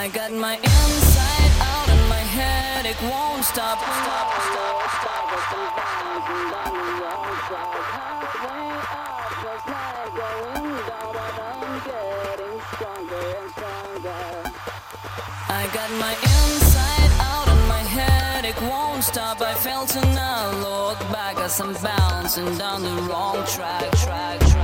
I got my inside out and my head, it won't stop. Stop, stop, stop. Up just going down, but I'm getting stronger and stronger. I got my inside out and my head, it won't stop. I fail to now look back as I'm bouncing down the wrong track, track, track.